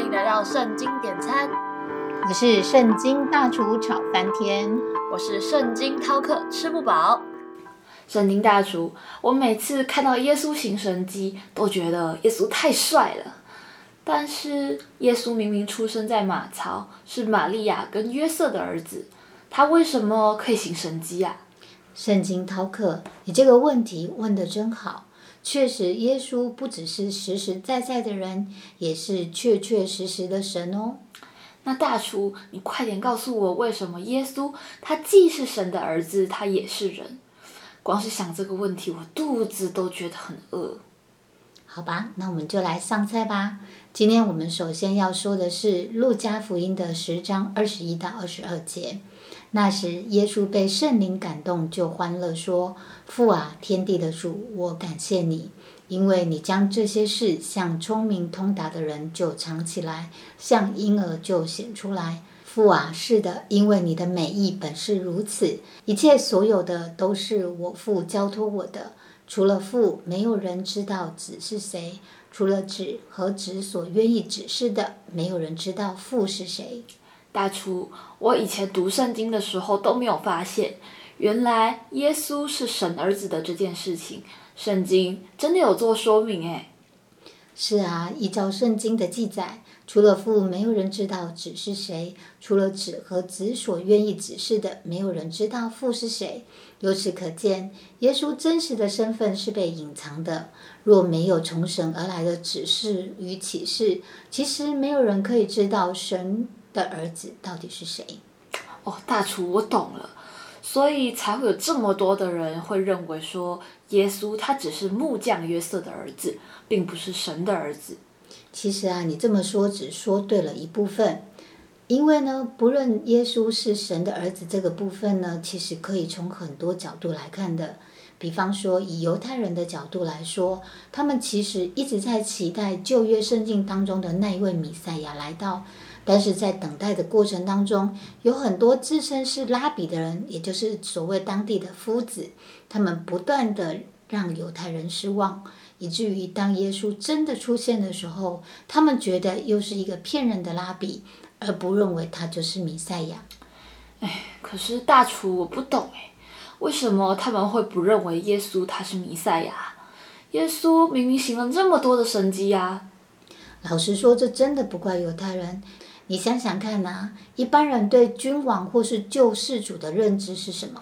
欢迎来到圣经点餐，我是圣经大厨炒翻天，我是圣经饕客吃不饱。圣经大厨，我每次看到耶稣行神迹，都觉得耶稣太帅了。但是耶稣明明出生在马槽，是玛利亚跟约瑟的儿子，他为什么可以行神迹啊？圣经饕客，你这个问题问的真好。确实，耶稣不只是实实在在的人，也是确确实实的神哦。那大厨，你快点告诉我，为什么耶稣他既是神的儿子，他也是人？光是想这个问题，我肚子都觉得很饿。好吧，那我们就来上菜吧。今天我们首先要说的是《路加福音》的十章二十一到二十二节。那时，耶稣被圣灵感动，就欢乐说：“父啊，天地的主，我感谢你，因为你将这些事向聪明通达的人就藏起来，向婴儿就显出来。”父啊，是的，因为你的美意本是如此。一切所有的都是我父交托我的。除了父，没有人知道子是谁；除了子和子所愿意指示的，没有人知道父是谁。大厨，我以前读圣经的时候都没有发现，原来耶稣是神儿子的这件事情，圣经真的有做说明诶。是啊，依照圣经的记载。除了父，没有人知道子是谁；除了子和子所愿意指示的，没有人知道父是谁。由此可见，耶稣真实的身份是被隐藏的。若没有从神而来的指示与启示，其实没有人可以知道神的儿子到底是谁。哦，大厨，我懂了，所以才会有这么多的人会认为说，耶稣他只是木匠约瑟的儿子，并不是神的儿子。其实啊，你这么说只说对了一部分，因为呢，不论耶稣是神的儿子这个部分呢，其实可以从很多角度来看的。比方说，以犹太人的角度来说，他们其实一直在期待旧约圣经当中的那一位弥赛亚来到，但是在等待的过程当中，有很多自称是拉比的人，也就是所谓当地的夫子，他们不断的让犹太人失望。以至于当耶稣真的出现的时候，他们觉得又是一个骗人的拉比，而不认为他就是弥赛亚。哎，可是大厨我不懂哎，为什么他们会不认为耶稣他是弥赛亚？耶稣明明行了这么多的神迹呀！老实说，这真的不怪犹太人。你想想看呐，一般人对君王或是救世主的认知是什么？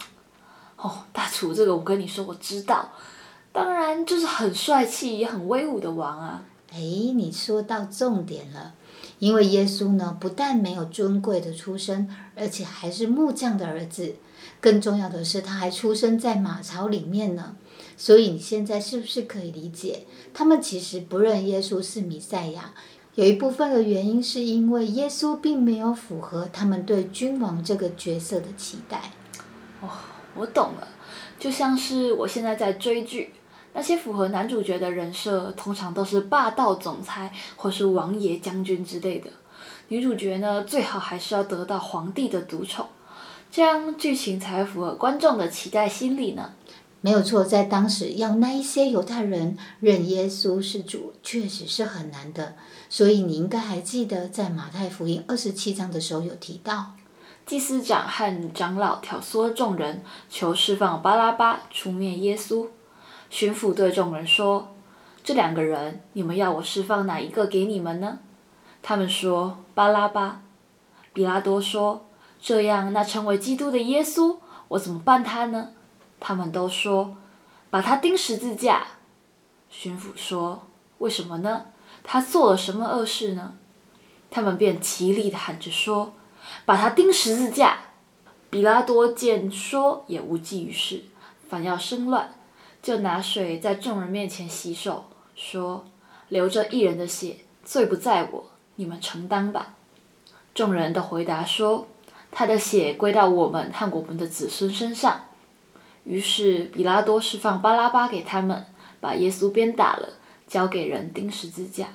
哦，大厨，这个我跟你说，我知道。当然，就是很帅气也很威武的王啊！哎，你说到重点了，因为耶稣呢，不但没有尊贵的出身，而且还是木匠的儿子。更重要的是，他还出生在马槽里面呢。所以你现在是不是可以理解，他们其实不认耶稣是弥赛亚？有一部分的原因是因为耶稣并没有符合他们对君王这个角色的期待。哦，我懂了，就像是我现在在追剧。那些符合男主角的人设，通常都是霸道总裁或是王爷将军之类的。女主角呢，最好还是要得到皇帝的独宠，这样剧情才符合观众的期待心理呢。没有错，在当时要那一些犹太人认耶稣是主，确实是很难的。所以你应该还记得，在马太福音二十七章的时候有提到，祭司长和长老挑唆众人，求释放巴拉巴，出灭耶稣。巡抚对众人说：“这两个人，你们要我释放哪一个给你们呢？”他们说：“巴拉巴。”比拉多说：“这样，那成为基督的耶稣，我怎么办他呢？”他们都说：“把他钉十字架。”巡抚说：“为什么呢？他做了什么恶事呢？”他们便齐力的喊着说：“把他钉十字架！”比拉多见说也无济于事，反要生乱。就拿水在众人面前洗手，说：“流着一人的血，罪不在我，你们承担吧。”众人的回答说：“他的血归到我们和我们的子孙身上。”于是比拉多释放巴拉巴给他们，把耶稣鞭打了，交给人钉十字架。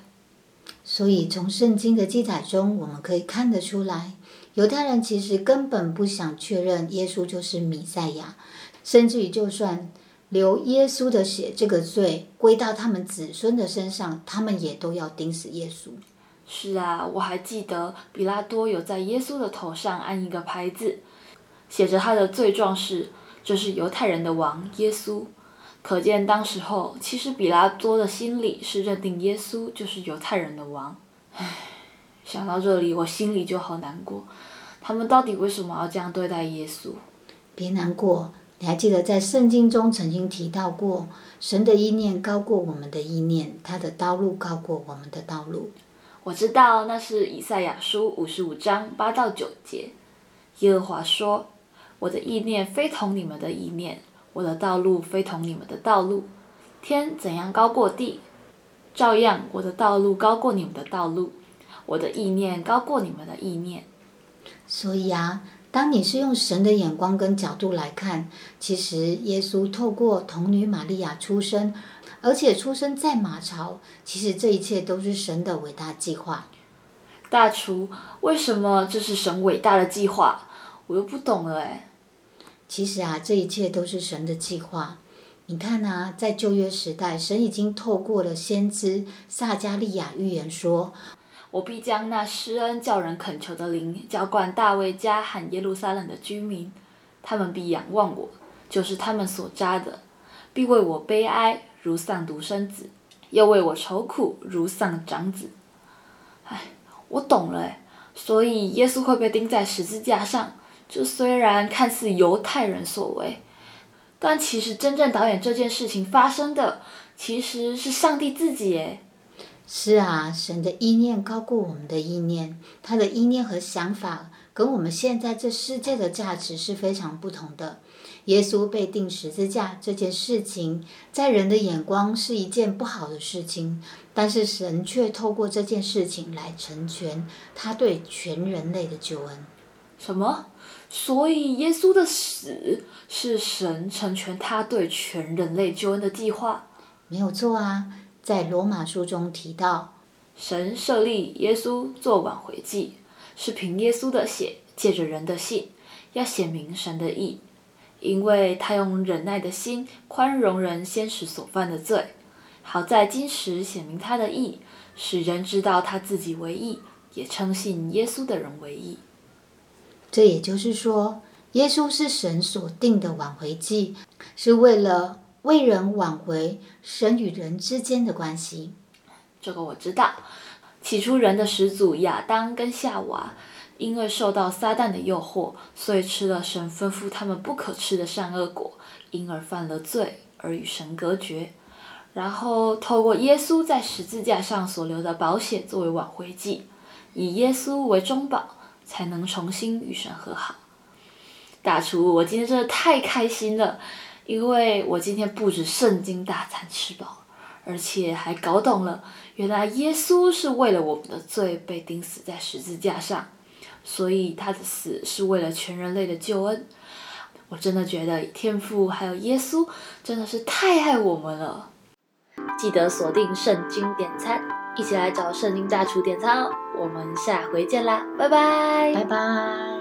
所以从圣经的记载中，我们可以看得出来，犹太人其实根本不想确认耶稣就是弥赛亚，甚至于就算。流耶稣的血，这个罪归到他们子孙的身上，他们也都要钉死耶稣。是啊，我还记得比拉多有在耶稣的头上安一个牌子，写着他的罪状是这是犹太人的王耶稣。可见当时候其实比拉多的心里是认定耶稣就是犹太人的王。唉，想到这里我心里就好难过。他们到底为什么要这样对待耶稣？别难过，你还记得在圣经中曾经提到过，神的意念高过我们的意念，他的道路高过我们的道路。我知道那是以赛亚书五十五章八到九节，耶和华说：“我的意念非同你们的意念，我的道路非同你们的道路。天怎样高过地，照样我的道路高过你们的道路，我的意念高过你们的意念。”所以啊，当你是用神的眼光跟角度来看，其实耶稣透过童女玛利亚出生。而且出生在马槽，其实这一切都是神的伟大计划。大厨，为什么这是神伟大的计划？我又不懂了哎。其实啊，这一切都是神的计划。你看啊，在旧约时代，神已经透过了先知撒加利亚预言说：“我必将那施恩叫人恳求的灵浇灌大卫家和耶路撒冷的居民，他们必仰望我，就是他们所扎的，必为我悲哀。”如丧独生子，又为我愁苦，如丧长子。唉，我懂了，所以耶稣会被钉在十字架上，就虽然看似犹太人所为，但其实真正导演这件事情发生的，其实是上帝自己诶。是啊，神的意念高过我们的意念，他的意念和想法跟我们现在这世界的价值是非常不同的。耶稣被钉十字架这件事情，在人的眼光是一件不好的事情，但是神却透过这件事情来成全他对全人类的救恩。什么？所以耶稣的死是神成全他对全人类救恩的计划？没有错啊，在罗马书中提到，神设立耶稣做挽回祭，是凭耶稣的血，借着人的信，要显明神的义。因为他用忍耐的心宽容人先时所犯的罪，好在今时显明他的义，使人知道他自己为义，也称信耶稣的人为义。这也就是说，耶稣是神所定的挽回祭，是为了为人挽回神与人之间的关系。这个我知道。起初人的始祖亚当跟夏娃。因为受到撒旦的诱惑，所以吃了神吩咐他们不可吃的善恶果，因而犯了罪，而与神隔绝。然后透过耶稣在十字架上所留的宝血作为挽回祭，以耶稣为中保，才能重新与神和好。大厨，我今天真的太开心了，因为我今天不止圣经大餐吃饱，而且还搞懂了，原来耶稣是为了我们的罪被钉死在十字架上。所以他的死是为了全人类的救恩，我真的觉得天父还有耶稣真的是太爱我们了。记得锁定圣经点餐，一起来找圣经大厨点餐哦。我们下回见啦，拜拜，拜拜。